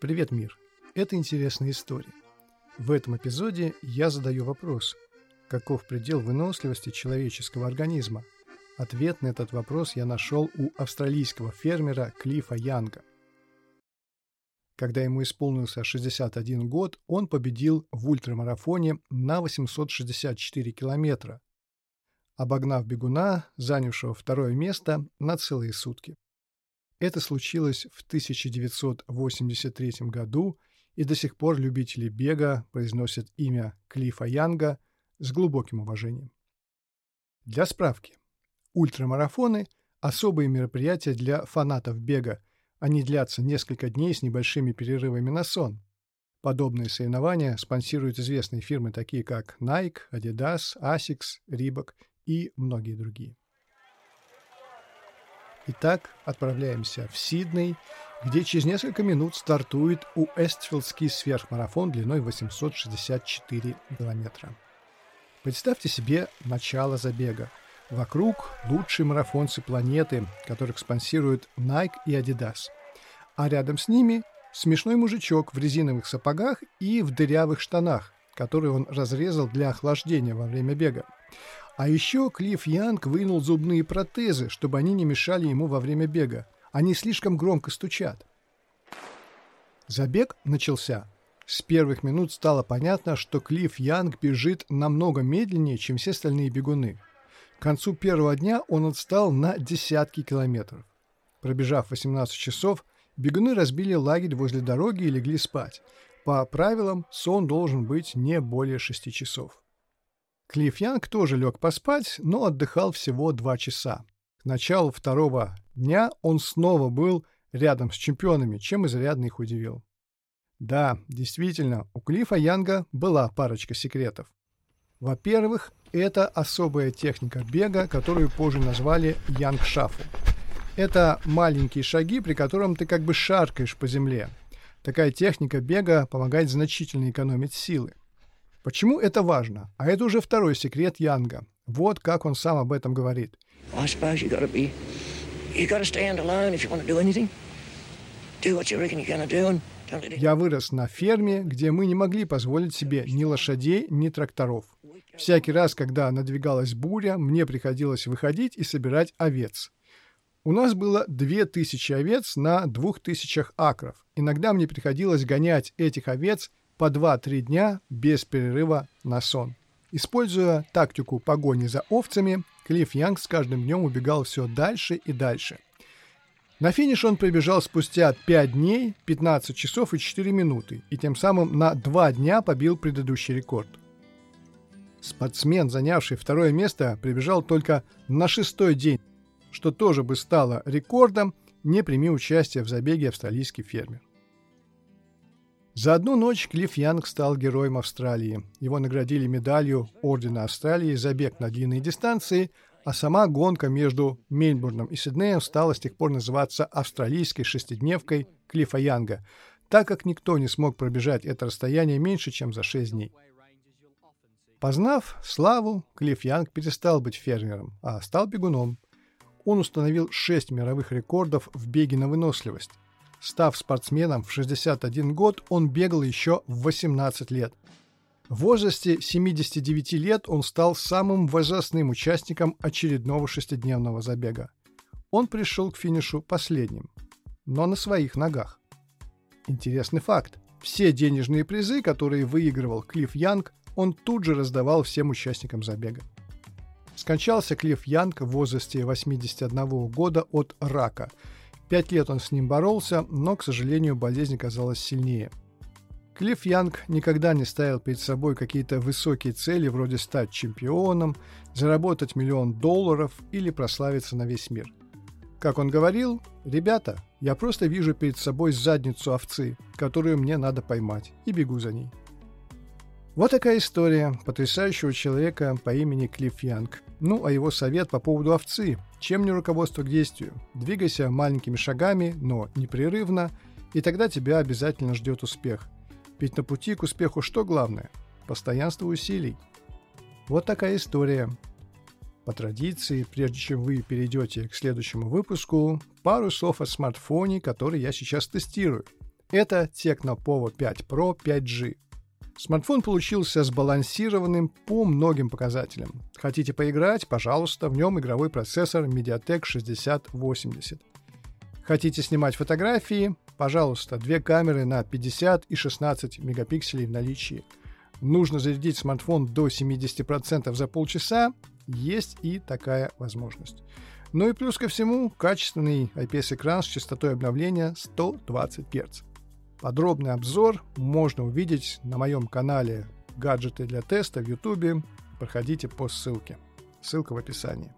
Привет, мир! Это интересная история. В этом эпизоде я задаю вопрос, каков предел выносливости человеческого организма? Ответ на этот вопрос я нашел у австралийского фермера Клифа Янга. Когда ему исполнился 61 год, он победил в ультрамарафоне на 864 километра, обогнав бегуна, занявшего второе место на целые сутки. Это случилось в 1983 году, и до сих пор любители бега произносят имя Клифа Янга с глубоким уважением. Для справки. Ультрамарафоны – особые мероприятия для фанатов бега. Они длятся несколько дней с небольшими перерывами на сон. Подобные соревнования спонсируют известные фирмы, такие как Nike, Adidas, Asics, Reebok и многие другие. Итак, отправляемся в Сидней, где через несколько минут стартует Уэстфилдский сверхмарафон длиной 864 километра. Представьте себе начало забега. Вокруг лучшие марафонцы планеты, которых спонсируют Nike и Adidas. А рядом с ними смешной мужичок в резиновых сапогах и в дырявых штанах, которые он разрезал для охлаждения во время бега. А еще Клифф Янг вынул зубные протезы, чтобы они не мешали ему во время бега. Они слишком громко стучат. Забег начался. С первых минут стало понятно, что Клифф Янг бежит намного медленнее, чем все остальные бегуны. К концу первого дня он отстал на десятки километров. Пробежав 18 часов, бегуны разбили лагерь возле дороги и легли спать. По правилам, сон должен быть не более 6 часов. Клифф Янг тоже лег поспать, но отдыхал всего два часа. К началу второго дня он снова был рядом с чемпионами, чем изрядно их удивил. Да, действительно, у Клиффа Янга была парочка секретов. Во-первых, это особая техника бега, которую позже назвали Янг Шаффл. Это маленькие шаги, при котором ты как бы шаркаешь по земле. Такая техника бега помогает значительно экономить силы. Почему это важно? А это уже второй секрет Янга. Вот как он сам об этом говорит. Я вырос на ферме, где мы не могли позволить себе ни лошадей, ни тракторов. Всякий раз, когда надвигалась буря, мне приходилось выходить и собирать овец. У нас было две тысячи овец на двух тысячах акров. Иногда мне приходилось гонять этих овец по 2-3 дня без перерыва на сон. Используя тактику погони за овцами, Клифф Янг с каждым днем убегал все дальше и дальше. На финиш он прибежал спустя 5 дней, 15 часов и 4 минуты, и тем самым на 2 дня побил предыдущий рекорд. Спортсмен, занявший второе место, прибежал только на шестой день, что тоже бы стало рекордом, не прими участие в забеге австралийский фермер. За одну ночь Клифф Янг стал героем Австралии. Его наградили медалью Ордена Австралии за бег на длинные дистанции, а сама гонка между Мельбурном и Сиднеем стала с тех пор называться австралийской шестидневкой Клиффа Янга, так как никто не смог пробежать это расстояние меньше, чем за шесть дней. Познав славу, Клифф Янг перестал быть фермером, а стал бегуном. Он установил шесть мировых рекордов в беге на выносливость. Став спортсменом в 61 год, он бегал еще в 18 лет. В возрасте 79 лет он стал самым возрастным участником очередного шестидневного забега. Он пришел к финишу последним, но на своих ногах. Интересный факт. Все денежные призы, которые выигрывал Клифф Янг, он тут же раздавал всем участникам забега. Скончался Клифф Янг в возрасте 81 года от рака – Пять лет он с ним боролся, но, к сожалению, болезнь казалась сильнее. Клифф Янг никогда не ставил перед собой какие-то высокие цели, вроде стать чемпионом, заработать миллион долларов или прославиться на весь мир. Как он говорил, «Ребята, я просто вижу перед собой задницу овцы, которую мне надо поймать, и бегу за ней». Вот такая история потрясающего человека по имени Клифф Янг. Ну, а его совет по поводу овцы. Чем не руководство к действию? Двигайся маленькими шагами, но непрерывно, и тогда тебя обязательно ждет успех. Ведь на пути к успеху что главное? Постоянство усилий. Вот такая история. По традиции, прежде чем вы перейдете к следующему выпуску, пару слов о смартфоне, который я сейчас тестирую. Это Tecno Povo 5 Pro 5G. Смартфон получился сбалансированным по многим показателям. Хотите поиграть? Пожалуйста, в нем игровой процессор MediaTek 6080. Хотите снимать фотографии? Пожалуйста, две камеры на 50 и 16 мегапикселей в наличии. Нужно зарядить смартфон до 70% за полчаса? Есть и такая возможность. Ну и плюс ко всему, качественный IPS-экран с частотой обновления 120 Гц. Подробный обзор можно увидеть на моем канале «Гаджеты для теста» в YouTube. Проходите по ссылке. Ссылка в описании.